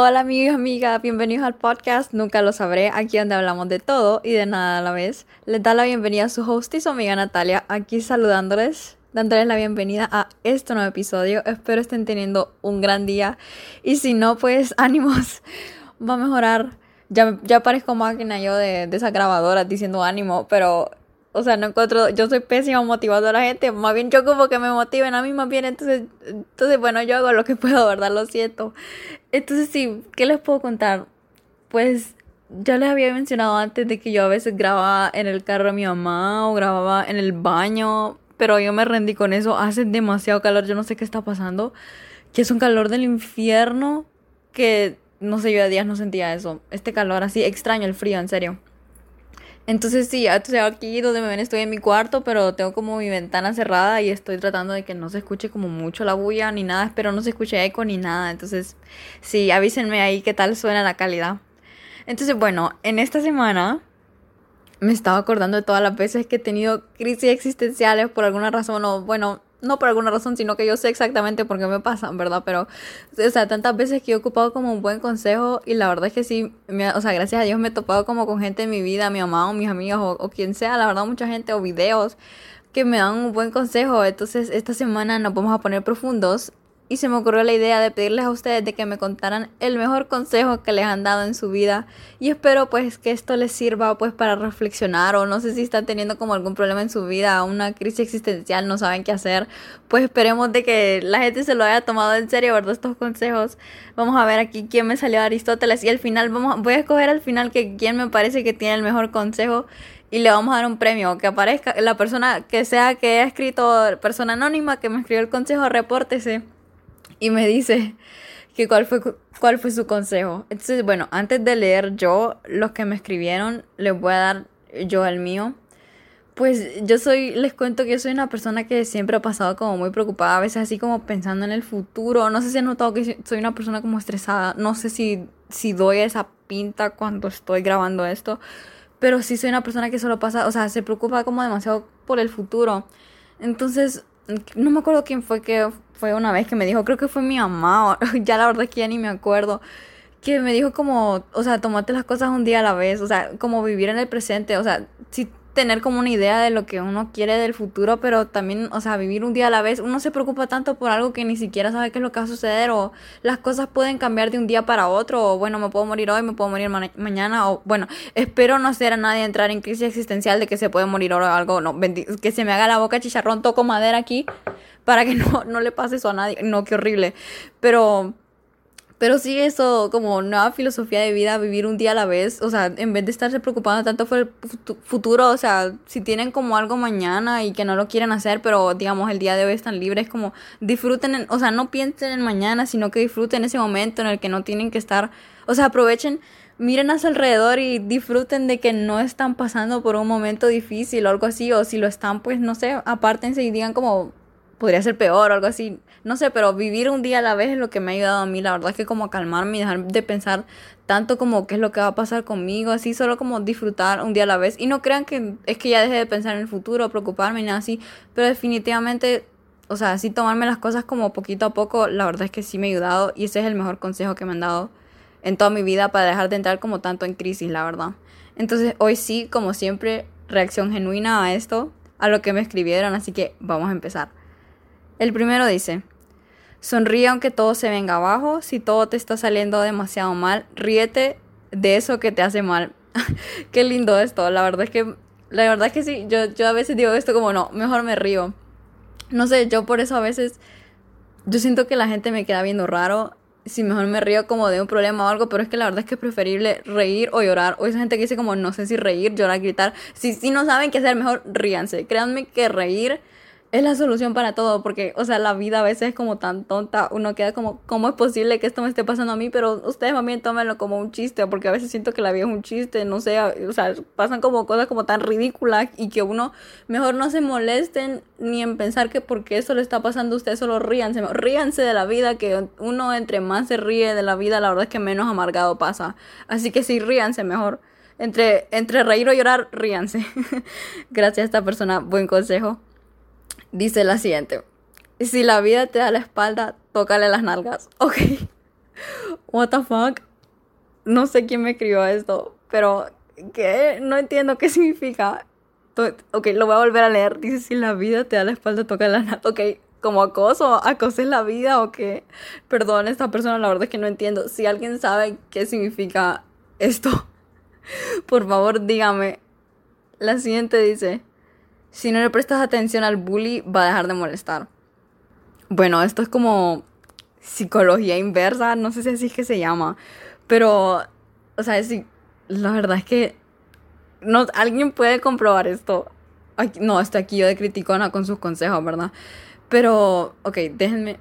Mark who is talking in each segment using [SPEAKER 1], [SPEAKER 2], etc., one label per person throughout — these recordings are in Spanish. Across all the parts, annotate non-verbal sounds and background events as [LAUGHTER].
[SPEAKER 1] Hola amigos amigas, bienvenidos al podcast Nunca lo sabré, aquí donde hablamos de todo y de nada a la vez. Les da la bienvenida a su host y su amiga Natalia, aquí saludándoles, dándoles la bienvenida a este nuevo episodio. Espero estén teniendo un gran día y si no, pues [LAUGHS] ánimos, va a mejorar. Ya, ya parezco máquina yo de, de esas grabadoras diciendo ánimo, pero o sea, no encuentro, yo soy pésima motivando a la gente, más bien yo como que me motiven a mí más bien, entonces, entonces bueno, yo hago lo que [LAUGHS] puedo, ¿verdad? Lo siento. Entonces sí, ¿qué les puedo contar? Pues ya les había mencionado antes de que yo a veces grababa en el carro de mi mamá o grababa en el baño, pero yo me rendí con eso, hace demasiado calor, yo no sé qué está pasando, que es un calor del infierno, que no sé, yo a días no sentía eso, este calor así extraño, el frío, en serio. Entonces sí, entonces aquí donde me ven estoy en mi cuarto, pero tengo como mi ventana cerrada y estoy tratando de que no se escuche como mucho la bulla ni nada, espero no se escuche eco ni nada. Entonces sí, avísenme ahí qué tal suena la calidad. Entonces bueno, en esta semana me estaba acordando de todas las veces que he tenido crisis existenciales por alguna razón o bueno, no por alguna razón, sino que yo sé exactamente por qué me pasan, ¿verdad? Pero, o sea, tantas veces que he ocupado como un buen consejo y la verdad es que sí, o sea, gracias a Dios me he topado como con gente en mi vida, mi mamá o mis amigas o, o quien sea, la verdad mucha gente o videos que me dan un buen consejo. Entonces, esta semana nos vamos a poner profundos y se me ocurrió la idea de pedirles a ustedes de que me contaran el mejor consejo que les han dado en su vida. Y espero pues que esto les sirva pues para reflexionar o no sé si están teniendo como algún problema en su vida, una crisis existencial, no saben qué hacer, pues esperemos de que la gente se lo haya tomado en serio, ¿verdad? Estos consejos. Vamos a ver aquí quién me salió Aristóteles. Y al final vamos voy a escoger al final que quién me parece que tiene el mejor consejo y le vamos a dar un premio, que aparezca la persona que sea que haya escrito persona anónima que me escribió el consejo, repórtese y me dice que cuál fue, cuál fue su consejo. Entonces, bueno, antes de leer yo los que me escribieron, les voy a dar yo el mío. Pues yo soy, les cuento que yo soy una persona que siempre ha pasado como muy preocupada, a veces así como pensando en el futuro. No sé si han notado que soy una persona como estresada. No sé si, si doy esa pinta cuando estoy grabando esto. Pero sí soy una persona que solo pasa, o sea, se preocupa como demasiado por el futuro. Entonces, no me acuerdo quién fue que fue una vez que me dijo, creo que fue mi mamá, [LAUGHS] ya la verdad es que ya ni me acuerdo, que me dijo como, o sea, tomate las cosas un día a la vez, o sea, como vivir en el presente, o sea, si tener como una idea de lo que uno quiere del futuro, pero también, o sea, vivir un día a la vez. Uno se preocupa tanto por algo que ni siquiera sabe qué es lo que va a suceder o las cosas pueden cambiar de un día para otro o bueno, me puedo morir hoy, me puedo morir mañana o bueno, espero no ser a nadie entrar en crisis existencial de que se puede morir o algo, no, que se me haga la boca chicharrón, toco madera aquí para que [LAUGHS] no, no le pase eso a nadie. No, qué horrible. Pero pero sí eso, como nueva filosofía de vida, vivir un día a la vez, o sea, en vez de estarse preocupando tanto por el futuro, o sea, si tienen como algo mañana y que no lo quieren hacer, pero digamos el día de hoy están libres, como disfruten, o sea, no piensen en mañana, sino que disfruten ese momento en el que no tienen que estar, o sea, aprovechen, miren a su alrededor y disfruten de que no están pasando por un momento difícil o algo así, o si lo están, pues no sé, apártense y digan como, podría ser peor o algo así. No sé, pero vivir un día a la vez es lo que me ha ayudado a mí. La verdad es que como a calmarme y dejar de pensar tanto como qué es lo que va a pasar conmigo, así solo como disfrutar un día a la vez. Y no crean que es que ya deje de pensar en el futuro, preocuparme y nada así, pero definitivamente, o sea, así tomarme las cosas como poquito a poco, la verdad es que sí me ha ayudado y ese es el mejor consejo que me han dado en toda mi vida para dejar de entrar como tanto en crisis, la verdad. Entonces, hoy sí, como siempre, reacción genuina a esto, a lo que me escribieron, así que vamos a empezar. El primero dice, sonríe aunque todo se venga abajo, si todo te está saliendo demasiado mal, ríete de eso que te hace mal. [LAUGHS] Qué lindo esto, la verdad es que, la verdad es que sí, yo, yo a veces digo esto como no, mejor me río. No sé, yo por eso a veces, yo siento que la gente me queda viendo raro si mejor me río como de un problema o algo, pero es que la verdad es que es preferible reír o llorar. O esa gente que dice como no sé si reír, llorar, gritar. Si, si no saben qué hacer, mejor ríanse. Créanme que reír es la solución para todo, porque, o sea, la vida a veces es como tan tonta, uno queda como, ¿cómo es posible que esto me esté pasando a mí? Pero ustedes también tómenlo como un chiste, porque a veces siento que la vida es un chiste, no sé, o sea, pasan como cosas como tan ridículas y que uno mejor no se molesten ni en pensar que porque eso le está pasando a ustedes, solo ríanse, ríanse de la vida, que uno entre más se ríe de la vida, la verdad es que menos amargado pasa. Así que sí, ríanse mejor. Entre, entre reír o llorar, ríanse. [LAUGHS] Gracias a esta persona, buen consejo. Dice la siguiente. Si la vida te da la espalda, tócale las nalgas. [LAUGHS] Ok. what the fuck. No sé quién me escribió esto, pero ¿qué? No entiendo qué significa. Ok, lo voy a volver a leer. Dice, si la vida te da la espalda, toca la nada. Ok, como acoso, acoso es la vida o qué. Perdón, esta persona, la verdad es que no entiendo. Si alguien sabe qué significa esto, [LAUGHS] por favor dígame. La siguiente dice, si no le prestas atención al bully, va a dejar de molestar. Bueno, esto es como psicología inversa, no sé si así es que se llama, pero, o sea, si, la verdad es que no, alguien puede comprobar esto. no, estoy aquí yo de criticona con sus consejos, ¿verdad? Pero, ok, déjenme.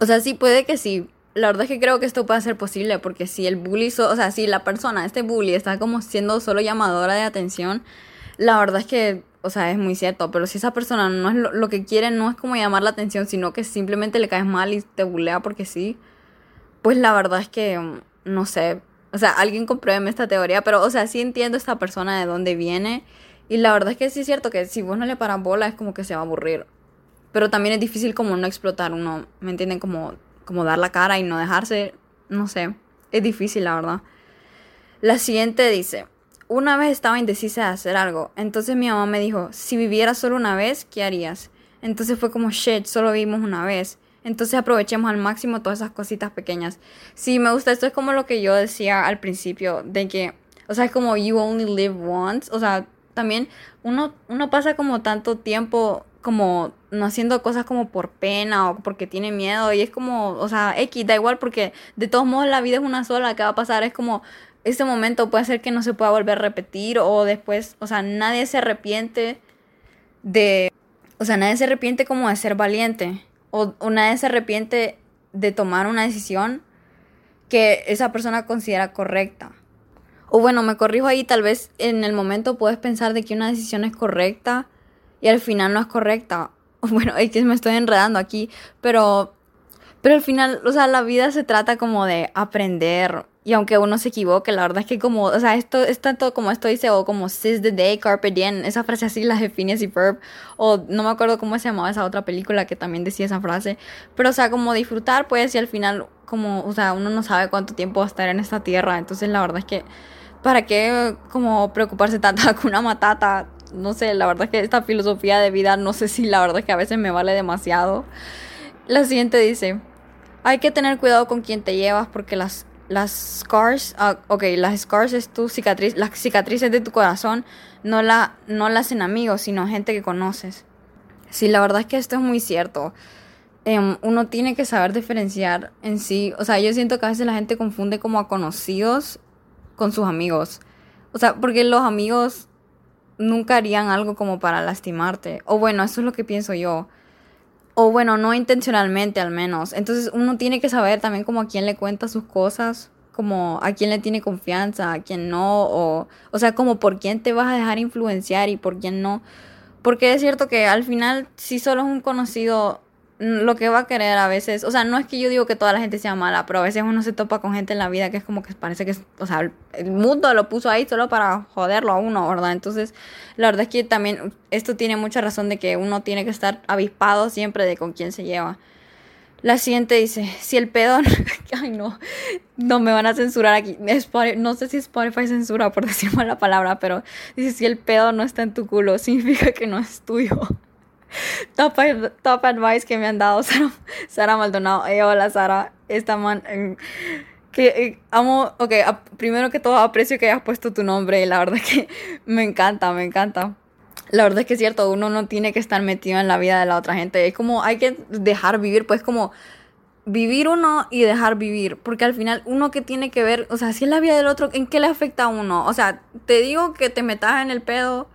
[SPEAKER 1] O sea, sí, puede que sí. La verdad es que creo que esto puede ser posible porque si el bully, o sea, si la persona, este bully, está como siendo solo llamadora de atención, la verdad es que, o sea, es muy cierto. Pero si esa persona no es lo, que quiere, no es como llamar la atención, sino que simplemente le caes mal y te bulea porque sí, pues la verdad es que, mm, no sé. O sea, alguien compruébeme esta teoría, pero, o sea, sí entiendo esta persona de dónde viene. Y la verdad es que sí es cierto que si vos no le paras bola es como que se va a aburrir. Pero también es difícil como no explotar uno, ¿me entienden? Como, como dar la cara y no dejarse, no sé, es difícil la verdad. La siguiente dice, una vez estaba indecisa de hacer algo, entonces mi mamá me dijo, si vivieras solo una vez, ¿qué harías? Entonces fue como, shit, solo vivimos una vez. Entonces aprovechemos al máximo todas esas cositas pequeñas. Sí, me gusta, esto es como lo que yo decía al principio, de que, o sea, es como you only live once, o sea, también uno, uno pasa como tanto tiempo como no haciendo cosas como por pena o porque tiene miedo y es como, o sea, X, da igual porque de todos modos la vida es una sola, ¿qué va a pasar? Es como, este momento puede ser que no se pueda volver a repetir o después, o sea, nadie se arrepiente de, o sea, nadie se arrepiente como de ser valiente o, nadie se arrepiente de tomar una decisión que esa persona considera correcta. O bueno, me corrijo ahí, tal vez en el momento puedes pensar de que una decisión es correcta y al final no es correcta. [LAUGHS] Bueno, es que me estoy enredando aquí, pero pero al final, o sea, la vida se trata como de aprender. Y aunque uno se equivoque, la verdad es que como, o sea, esto es tanto como esto dice, o como seize the day, carpe diem, esa frase así la define así verb, o no me acuerdo cómo se llamaba esa otra película que también decía esa frase, pero o sea, como disfrutar, pues, y al final, como, o sea, uno no sabe cuánto tiempo va a estar en esta tierra, entonces la verdad es que, ¿para qué como preocuparse tanto [LAUGHS] con una matata? no sé, la verdad es que esta filosofía de vida, no sé si la verdad es que a veces me vale demasiado. La siguiente dice, hay que tener cuidado con quien te llevas porque las, las scars, ah, ok, las scars es tu cicatriz, las cicatrices de tu corazón no la, no las hacen amigos, sino gente que conoces. Sí, la verdad es que esto es muy cierto. Em, uno tiene que saber diferenciar en sí. O sea, yo siento que a veces la gente confunde como a conocidos con sus amigos. O sea, porque los amigos nunca harían algo como para lastimarte. O bueno, eso es lo que pienso yo. O bueno, no intencionalmente al menos. Entonces uno tiene que saber también como a quién le cuenta sus cosas, como a quién le tiene confianza, a quién no, o, o sea, como por quién te vas a dejar influenciar y por quién no. Porque es cierto que al final, si solo es un conocido, lo que va a querer a veces, o sea, no es que yo digo que toda la gente sea mala, pero a veces uno se topa con gente en la vida que es como que parece que, o sea, el mundo lo puso ahí solo para joderlo a uno, ¿verdad? Entonces, la verdad es que también esto tiene mucha razón de que uno tiene que estar avispado siempre de con quién se lleva. La siguiente dice, si el pedo, [LAUGHS] ay no, no me van a censurar aquí, no sé si Spotify censura por decir [LAUGHS] mala palabra, pero dice, si el pedo no está en tu culo, significa que no es tuyo top, top advice que me han dado [LAUGHS] Sara, Sara Maldonado. Eh, hola Sara, esta man... Eh, que eh, amo, ok, primero que todo aprecio que hayas puesto tu nombre, la verdad que [LAUGHS] me encanta, me encanta. La verdad es que es cierto, uno no tiene que estar metido en la vida de la otra gente, es como hay que dejar vivir, pues como vivir uno y dejar vivir, porque al final uno que tiene que ver, o sea, si es la vida del otro, ¿en qué le afecta a uno? O sea, te digo que te metas en el pedo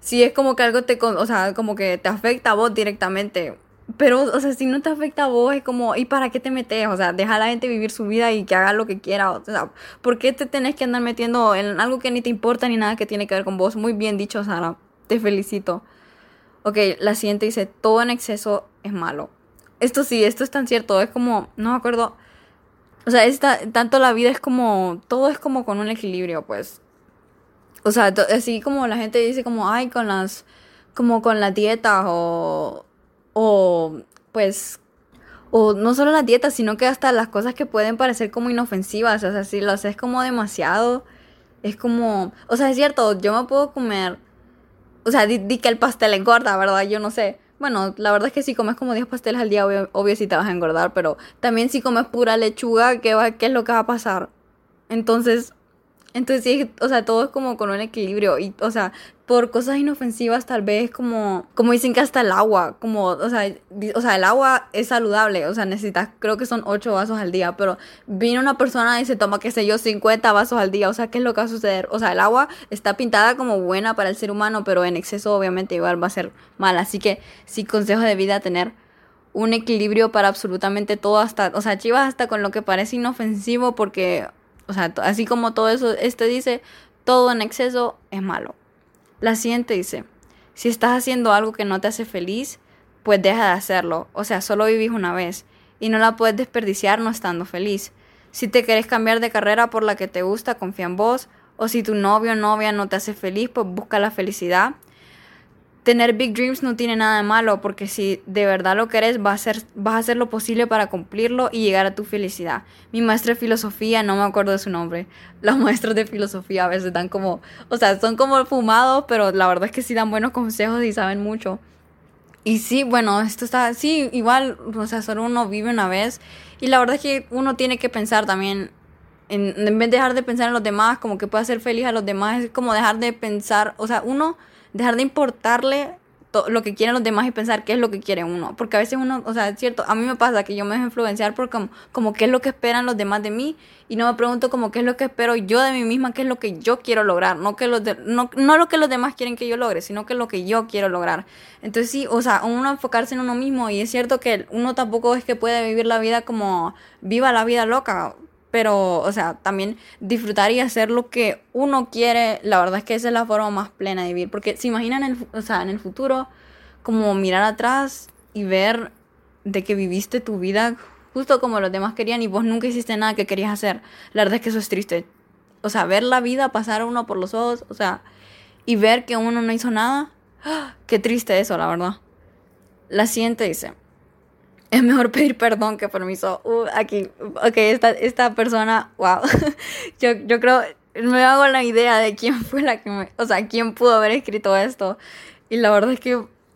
[SPEAKER 1] si es como que algo te, o sea, como que te afecta a vos directamente. Pero, o sea, si no te afecta a vos, es como, ¿y para qué te metes? O sea, deja a la gente vivir su vida y que haga lo que quiera. O sea, ¿por qué te tenés que andar metiendo en algo que ni te importa ni nada que tiene que ver con vos? Muy bien dicho, Sara. Te felicito. Ok, la siguiente dice, todo en exceso es malo. Esto sí, esto es tan cierto. Es como, no me acuerdo. O sea, esta, tanto la vida es como, todo es como con un equilibrio, pues. O sea, así como la gente dice como, ay, con las, como con la dieta o, o, pues, o no solo las dietas, sino que hasta las cosas que pueden parecer como inofensivas, o sea, si lo haces como demasiado, es como, o sea, es cierto, yo me puedo comer, o sea, di, que el pastel engorda, ¿verdad? Yo no sé. Bueno, la verdad es que si comes como 10 pasteles al día, obvio, obvio sí te vas a engordar, pero también si comes pura lechuga, ¿qué, va, ¿qué es lo que va a pasar? Entonces, entonces sí, o sea, todo es como con un equilibrio y, o sea, por cosas inofensivas tal vez como, como dicen que hasta el agua, como, o sea, o sea, el agua es saludable, o sea, necesitas, creo que son 8 vasos al día, pero viene una persona y se toma, qué sé yo, 50 vasos al día, o sea, ¿qué es lo que va a suceder? O sea, el agua está pintada como buena para el ser humano, pero en exceso obviamente igual va a ser mal, así que sí, consejo de vida tener un equilibrio para absolutamente todo, hasta, o sea, chivas hasta con lo que parece inofensivo, porque, o sea, así como todo eso, este dice, todo en exceso es malo. La siguiente dice, si estás haciendo algo que no te hace feliz, pues deja de hacerlo. O sea, solo vivís una vez y no la puedes desperdiciar no estando feliz. Si te querés cambiar de carrera por la que te gusta, confía en vos. O si tu novio o novia no te hace feliz, pues busca la felicidad tener big dreams no tiene nada de malo, porque si de verdad lo querés, vas a, hacer, vas a hacer lo posible para cumplirlo y llegar a tu felicidad. Mi maestra de filosofía, no me acuerdo de su nombre, [LAUGHS] los maestros de filosofía a veces dan como, o sea, son como fumados, pero la verdad es que sí dan buenos consejos y saben mucho. Y sí, bueno, esto está, sí, igual, o sea, solo uno vive una vez. Y la verdad es que uno tiene que pensar también, en, en vez de dejar de pensar en los demás, como que pueda ser feliz a los demás, es como dejar de pensar, o sea, uno dejar de importarle lo que quieren los demás y pensar qué es lo que quiere uno. Porque a veces uno, o sea, es cierto, a mí me pasa que yo me dejo influenciar por como, como qué es lo que esperan los demás de mí y no me pregunto como qué es lo que espero yo de mí misma, qué es lo que yo quiero lograr, no, que los no, no lo que los demás quieren que yo logre, sino que lo que yo quiero lograr. Entonces sí, o sea, uno enfocarse en uno mismo y es cierto que uno tampoco es que puede vivir la vida como viva la vida loca pero, o sea, también disfrutar y hacer lo que uno quiere, la verdad es que esa es la forma más plena de vivir, porque se imaginan, el, o sea, en el futuro, como mirar atrás y ver de que viviste tu vida justo como los demás querían y vos nunca hiciste nada que querías hacer. La verdad es que eso es triste. O sea, ver la vida pasar a uno por los ojos, o sea, y ver que uno no hizo nada, ¡ah! qué triste eso, la verdad. La siguiente dice, es mejor pedir perdón que permiso. Uh, aquí, ok, esta, esta persona, wow. [LAUGHS] yo, yo creo, me hago la idea de quién fue la que me, o sea, quién pudo haber escrito esto. Y la verdad es que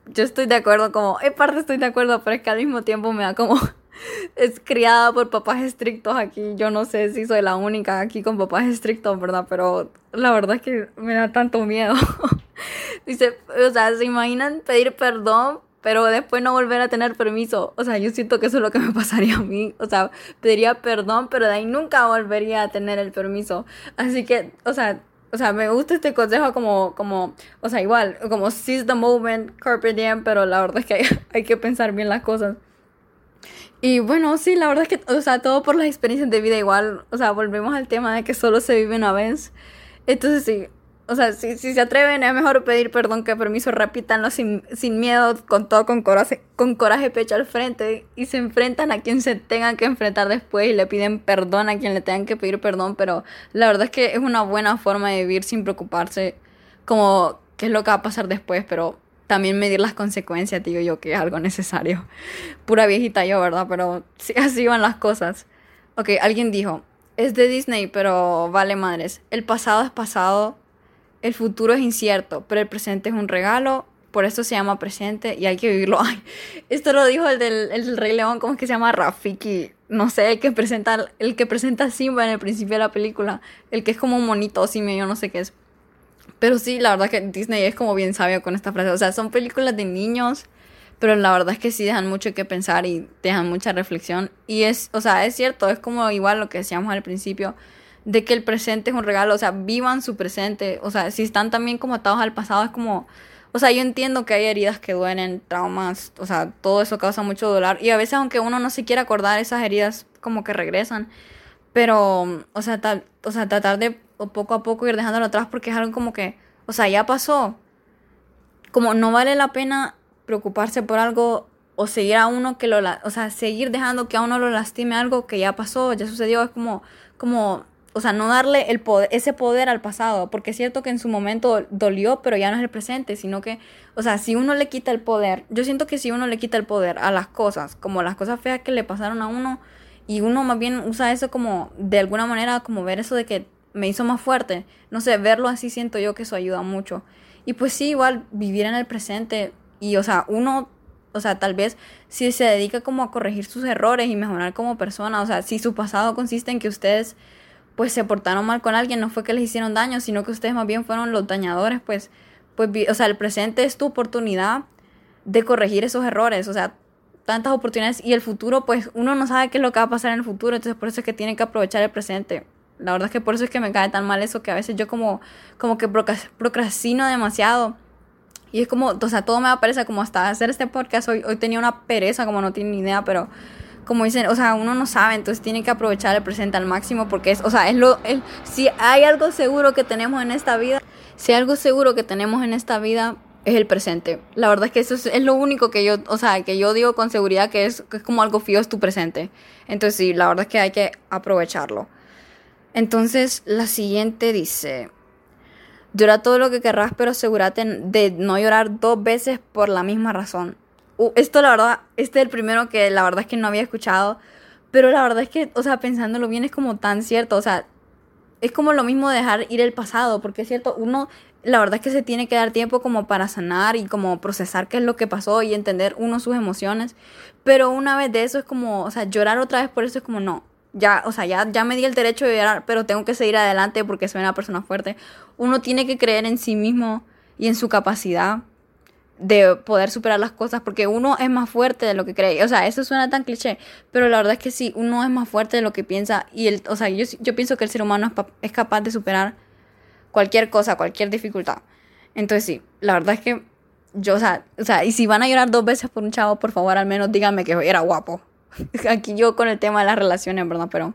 [SPEAKER 1] yo estoy de acuerdo, como, en parte estoy de acuerdo, pero es que al mismo tiempo me da como, [LAUGHS] es criada por papás estrictos aquí. Yo no sé si soy la única aquí con papás estrictos, ¿verdad? Pero la verdad es que me da tanto miedo. [LAUGHS] Dice, o sea, ¿se imaginan pedir perdón pero después no volver a tener permiso. O sea, yo siento que eso es lo que me pasaría a mí. O sea, pediría perdón, pero de ahí nunca volvería a tener el permiso. Así que, o sea, o sea, me gusta este consejo como, como, o sea, igual, como seize the moment, carpe diem, pero la verdad es que hay, [LAUGHS] hay que pensar bien las cosas. Y bueno, sí, la verdad es que, o sea, todo por las experiencias de vida igual, o sea, volvemos al tema de que solo se vive una vez. Entonces sí, o sea, si, si se atreven, es mejor pedir perdón que permiso, repítanlo sin, sin miedo, con todo, con coraje, con coraje pecho al frente, y se enfrentan a quien se tengan que enfrentar después y le piden perdón a quien le tengan que pedir perdón, pero la verdad es que es una buena forma de vivir sin preocuparse como qué es lo que va a pasar después, pero también medir las consecuencias, digo yo, que es algo necesario. [LAUGHS] Pura viejita yo, ¿verdad? Pero sí, así van las cosas. Ok, alguien dijo, es de Disney, pero vale madres. El pasado es pasado el futuro es incierto, pero el presente es un regalo, por eso se llama presente y hay que vivirlo. [LAUGHS] Ay, esto lo dijo el del, Rey León, ¿cómo es que se llama? Rafiki, no sé, el que presenta, el que presenta Simba en el principio de la película, el que es como un monito, simio, yo no sé qué es. Pero sí, la verdad que Disney es como bien sabio con esta frase. O sea, son películas de niños, pero la verdad es que sí dejan mucho que pensar y dejan mucha reflexión. Y es, o sea, es cierto, es como igual lo que decíamos al principio de que el presente es un regalo, o sea, vivan su presente, o sea, si están también como atados al pasado, es como, o sea, yo entiendo que hay heridas que duelen, traumas, o sea, todo eso causa mucho dolor, y a veces aunque uno no se quiera acordar, esas heridas como que regresan, pero, o sea, o sea tratar de poco a poco ir dejándolo atrás porque es algo como que, o sea, ya pasó, como no vale la pena preocuparse por algo o seguir a uno que lo, o sea, seguir dejando que a uno lo lastime algo que ya pasó, ya sucedió, es como, como o sea, no darle el poder, ese poder al pasado, porque es cierto que en su momento dolió, pero ya no es el presente, sino que, o sea, si uno le quita el poder, yo siento que si uno le quita el poder a las cosas, como las cosas feas que le pasaron a uno, y uno más bien usa eso como, de alguna manera, como ver eso de que me hizo más fuerte, no sé, verlo así siento yo que eso ayuda mucho. Y pues sí, igual vivir en el presente, y o sea, uno o sea, tal vez si se dedica como a corregir sus errores y mejorar como persona, o sea, si su pasado consiste en que ustedes pues se portaron mal con alguien, no fue que les hicieron daño, sino que ustedes más bien fueron los dañadores, pues, pues, o sea, el presente es tu oportunidad de corregir esos errores, o sea, tantas oportunidades y el futuro, pues uno no sabe qué es lo que va a pasar en el futuro, entonces por eso es que tienen que aprovechar el presente. La verdad es que por eso es que me cae tan mal eso, que a veces yo como, como que procrastino demasiado. Y es como, o sea, todo me aparece como hasta hacer este podcast. Hoy, hoy tenía una pereza, como no tiene ni idea, pero como dicen, o sea, uno no sabe, entonces tiene que aprovechar el presente al máximo porque es, o sea, es lo, si hay algo seguro que tenemos en esta vida, si hay algo seguro que tenemos en esta vida, es el presente. La verdad es que eso es, lo único que yo, o sea, que yo digo con seguridad que es, que es como algo fío, es tu presente. Entonces sí, la verdad es que hay que aprovecharlo. Entonces, la siguiente dice, llora todo lo que querrás, pero asegúrate de no llorar dos veces por la misma razón. Esto la verdad, este es el primero que la verdad es que no había escuchado, pero la verdad es que, o sea, pensándolo bien es como tan cierto, o sea, es como lo mismo dejar ir el pasado, porque es cierto, uno, la verdad es que se tiene que dar tiempo como para sanar y como procesar qué es lo que pasó y entender uno sus emociones, pero una vez de eso es como, o sea, llorar otra vez por eso es como no, ya, o sea, ya, ya me di el derecho de llorar, pero tengo que seguir adelante porque soy una persona fuerte. Uno tiene que creer en sí mismo y en su capacidad de poder superar las cosas porque uno es más fuerte de lo que cree. O sea, eso suena tan cliché, pero la verdad es que sí, uno es más fuerte de lo que piensa y el, o sea, yo, yo pienso que el ser humano es, es capaz de superar cualquier cosa, cualquier dificultad. Entonces sí, la verdad es que yo, o sea, o sea, y si van a llorar dos veces por un chavo, por favor, al menos díganme que era guapo. [LAUGHS] Aquí yo con el tema de las relaciones, ¿verdad? Pero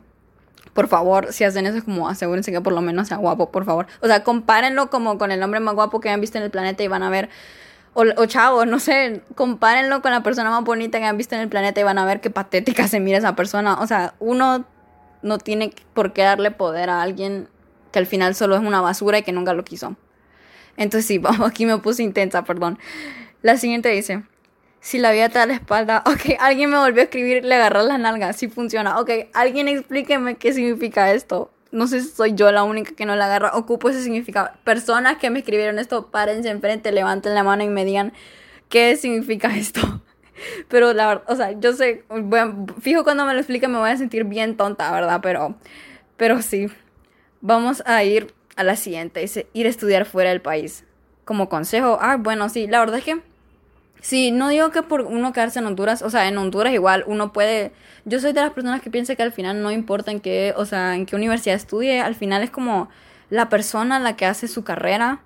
[SPEAKER 1] por favor, si hacen eso es como asegúrense que por lo menos sea guapo, por favor. O sea, compárenlo como con el hombre más guapo que han visto en el planeta y van a ver o, o chavos, no sé, compárenlo con la persona más bonita que han visto en el planeta y van a ver qué patética se mira esa persona. O sea, uno no tiene por qué darle poder a alguien que al final solo es una basura y que nunca lo quiso. Entonces sí, [LAUGHS] vamos, aquí me puse intensa, perdón. La siguiente dice, si la vida te da la espalda, [LAUGHS] ok, alguien me volvió a escribir, le agarró la nalga, sí funciona, ok, alguien explíqueme qué significa esto no sé si soy yo la única que no la agarra, ocupo ese significado. Personas que me escribieron esto, párense enfrente, levanten la mano y me digan qué significa [LAUGHS] esto. Pero la verdad, o sea, yo sé, fijo cuando me lo explique me voy a sentir bien tonta, ¿verdad? Pero, pero sí. Vamos a ir a la siguiente, dice, ir a estudiar fuera del país. Como consejo, ah, bueno, sí, la verdad es que Sí, no digo que por uno quedarse en Honduras, o sea, en Honduras igual uno puede, yo soy de las personas que piensa que al final no importa en qué, o sea, en qué universidad estudie, al final es como la persona la que hace su carrera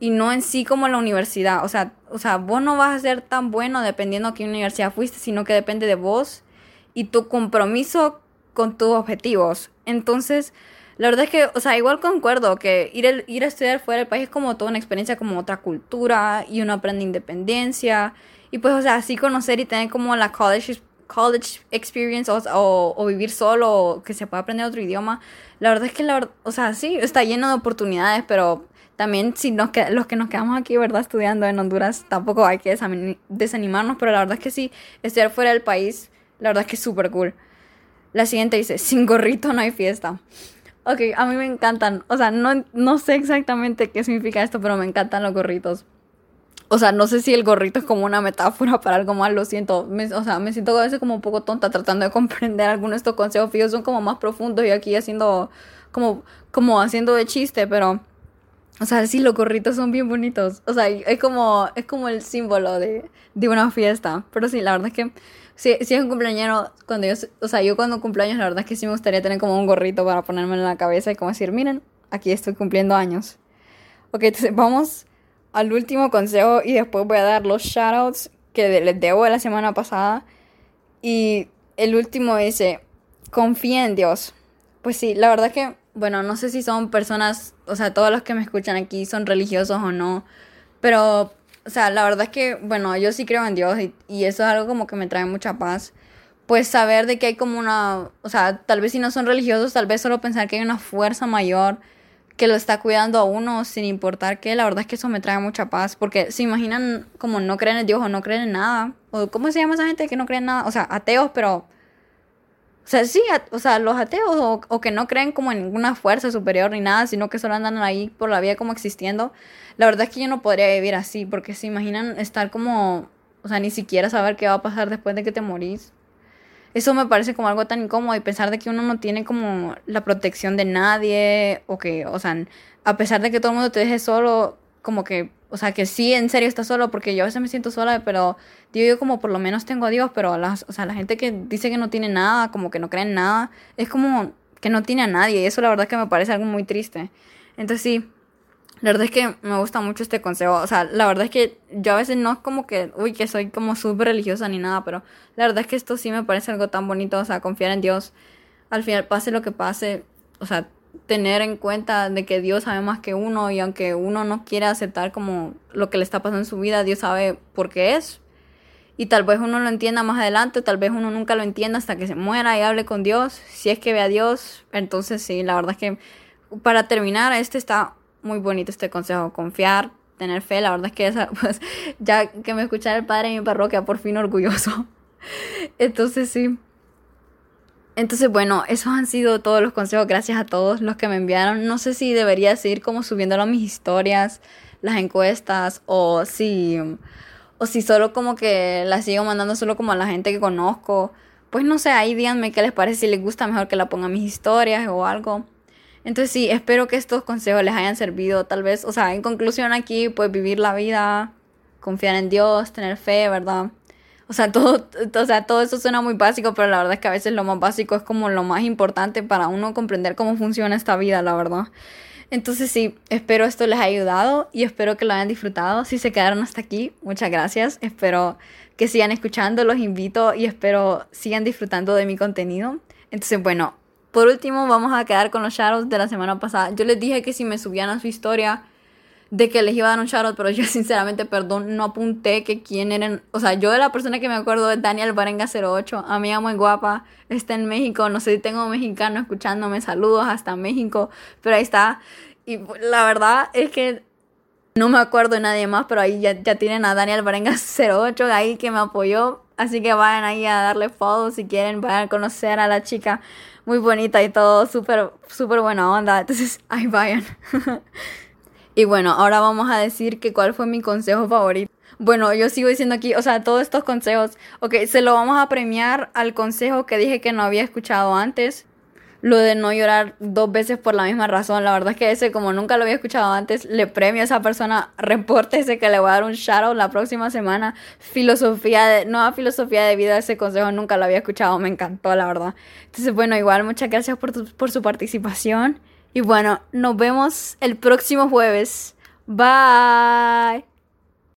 [SPEAKER 1] y no en sí como la universidad, o sea, o sea, vos no vas a ser tan bueno dependiendo a qué universidad fuiste, sino que depende de vos y tu compromiso con tus objetivos. Entonces, la verdad es que, o sea, igual concuerdo que ir, ir a estudiar fuera del país es como toda una experiencia, como otra cultura y uno aprende independencia. Y pues, o sea, así conocer y tener como la college, college experience o, o, vivir solo o que se pueda aprender otro idioma. La verdad es que, la o sea, sí, está lleno de oportunidades, pero también si nos los que nos quedamos aquí, ¿verdad? Estudiando en Honduras, tampoco hay que desanimarnos, pero la verdad es que sí, estudiar fuera del país, la verdad es que es súper cool. La siguiente dice, sin gorrito no hay fiesta. Ok, a mí me encantan. O sea, no, no sé exactamente qué significa esto, pero me encantan los gorritos. O sea, no sé si el gorrito es como una metáfora para algo más, lo siento. o sea, me siento a veces como un poco tonta tratando de [LAUGHS] comprender algunos de estos consejos fijos. Son como más profundos y aquí haciendo, como, como haciendo de chiste, pero... O sea, sí, los gorritos son bien bonitos. O sea, es como, es como el símbolo de, de una fiesta. Pero sí, la verdad es que si, si es un cumpleaños, cuando yo, o sea, yo cuando cumpleaños, la verdad es que sí me gustaría tener como un gorrito para ponerme en la cabeza y como decir, miren, aquí estoy cumpliendo años. Ok, entonces vamos al último consejo y después voy a dar los shoutouts que les debo de la semana pasada. Y el último dice, confía en Dios. Pues sí, la verdad es que, bueno, no sé si son personas, o sea, todos los que me escuchan aquí son religiosos o no, pero o sea, la verdad es que, bueno, yo sí creo en Dios y, eso es algo como que me trae mucha paz. pues saber de que hay como una, o sea, tal vez si no son religiosos, tal vez solo pensar que hay una fuerza mayor que lo está cuidando a uno sin importar qué, la verdad es que eso me trae mucha paz, porque se imaginan como no creen en Dios o no creen en nada, o cómo se llama esa gente que no cree en nada, o sea, ateos, pero, o sea, sí, o sea, los ateos o, o, que no creen como en ninguna fuerza superior ni nada, sino que solo andan ahí por la vida como existiendo, la verdad es que yo no podría vivir así, porque se imaginan estar como, o sea, ni siquiera saber qué va a pasar después de que te morís. Eso me parece como algo tan incómodo y pensar de que uno no tiene como la protección de nadie o que, o sea, a pesar de que todo el mundo te deje solo, como que, o sea, que sí, en serio estás solo, porque yo a veces me siento sola, pero digo yo como por lo menos tengo a Dios, pero las, o sea, la gente que dice que no tiene nada, como que no cree en nada, es como que no tiene a nadie y eso la verdad es que me parece algo muy triste. Entonces sí, la verdad es que me gusta mucho este consejo. O sea, la verdad es que yo a veces no es como que, uy, que soy como súper religiosa ni nada, pero la verdad es que esto sí me parece algo tan bonito. O sea, confiar en Dios. Al final, pase lo que pase, o sea, tener en cuenta de que Dios sabe más que uno y aunque uno no quiera aceptar como lo que le está pasando en su vida, Dios sabe por qué es. Y tal vez uno lo entienda más adelante, tal vez uno nunca lo entienda hasta que se muera y hable con Dios. Si es que ve a Dios, entonces sí, la verdad es que para terminar, este está muy bonito este consejo, confiar, tener fe, la verdad es que esa, [LAUGHS] pues, ya que me escuchara el padre de mi parroquia, por fin orgulloso. [LAUGHS] Entonces sí. Entonces, bueno, esos han sido todos los consejos. Gracias a todos los que me enviaron. No sé si debería seguir como subiéndolo a mis historias, las encuestas, o si, o si solo como que las sigo mandando solo como a la gente que conozco. Pues no sé, ahí díganme qué les parece, si les gusta mejor que la ponga a mis historias o algo. Entonces sí, espero que estos consejos les hayan servido, tal vez, o sea, en conclusión aquí, pues vivir la vida, confiar en Dios, tener fe, ¿verdad? O sea, todo, o sea, todo eso suena muy básico, pero la verdad es que a veces lo más básico es como lo más importante para uno comprender cómo funciona esta vida, la verdad. Entonces sí, espero esto les haya ayudado y espero que lo hayan disfrutado. Si se quedaron hasta aquí, muchas gracias. Espero que sigan escuchando, los invito y espero sigan disfrutando de mi contenido. Entonces, bueno, por último, vamos a quedar con los shoutouts de la semana pasada. Yo les dije que si me subían a su historia de que les iba a dar un shoutout, pero yo [LAUGHS] sinceramente, perdón, no apunté que quién eran. O sea, yo de la persona que me acuerdo es Daniel Barenga 08, amiga muy guapa, está en México. No sé si tengo un mexicano escuchándome, saludos hasta México, pero ahí está. Y la verdad es que no me acuerdo de nadie más, pero ahí ya, ya tienen a Daniel Barenga 08 [LAUGHS] ahí que me apoyó. Así que vayan ahí a darle follow si quieren, vayan a conocer a la chica muy bonita y todo, súper, súper buena onda. Entonces, [LAUGHS] ahí vayan. Y bueno, ahora vamos a decir que cuál fue mi consejo favorito. Bueno, yo sigo diciendo aquí, o sea, todos estos consejos, ok, se lo vamos a premiar al consejo que dije que no había escuchado antes lo de no llorar dos veces por la misma razón. La verdad es que ese, como nunca lo había escuchado antes, le premio a esa persona, repórtese que le voy a dar un shout la próxima semana. Filosofía de, nueva filosofía de vida, ese consejo nunca lo había escuchado, me encantó, la verdad. Entonces, bueno, igual muchas gracias por, por su participación. Y bueno, nos vemos el próximo jueves. Bye.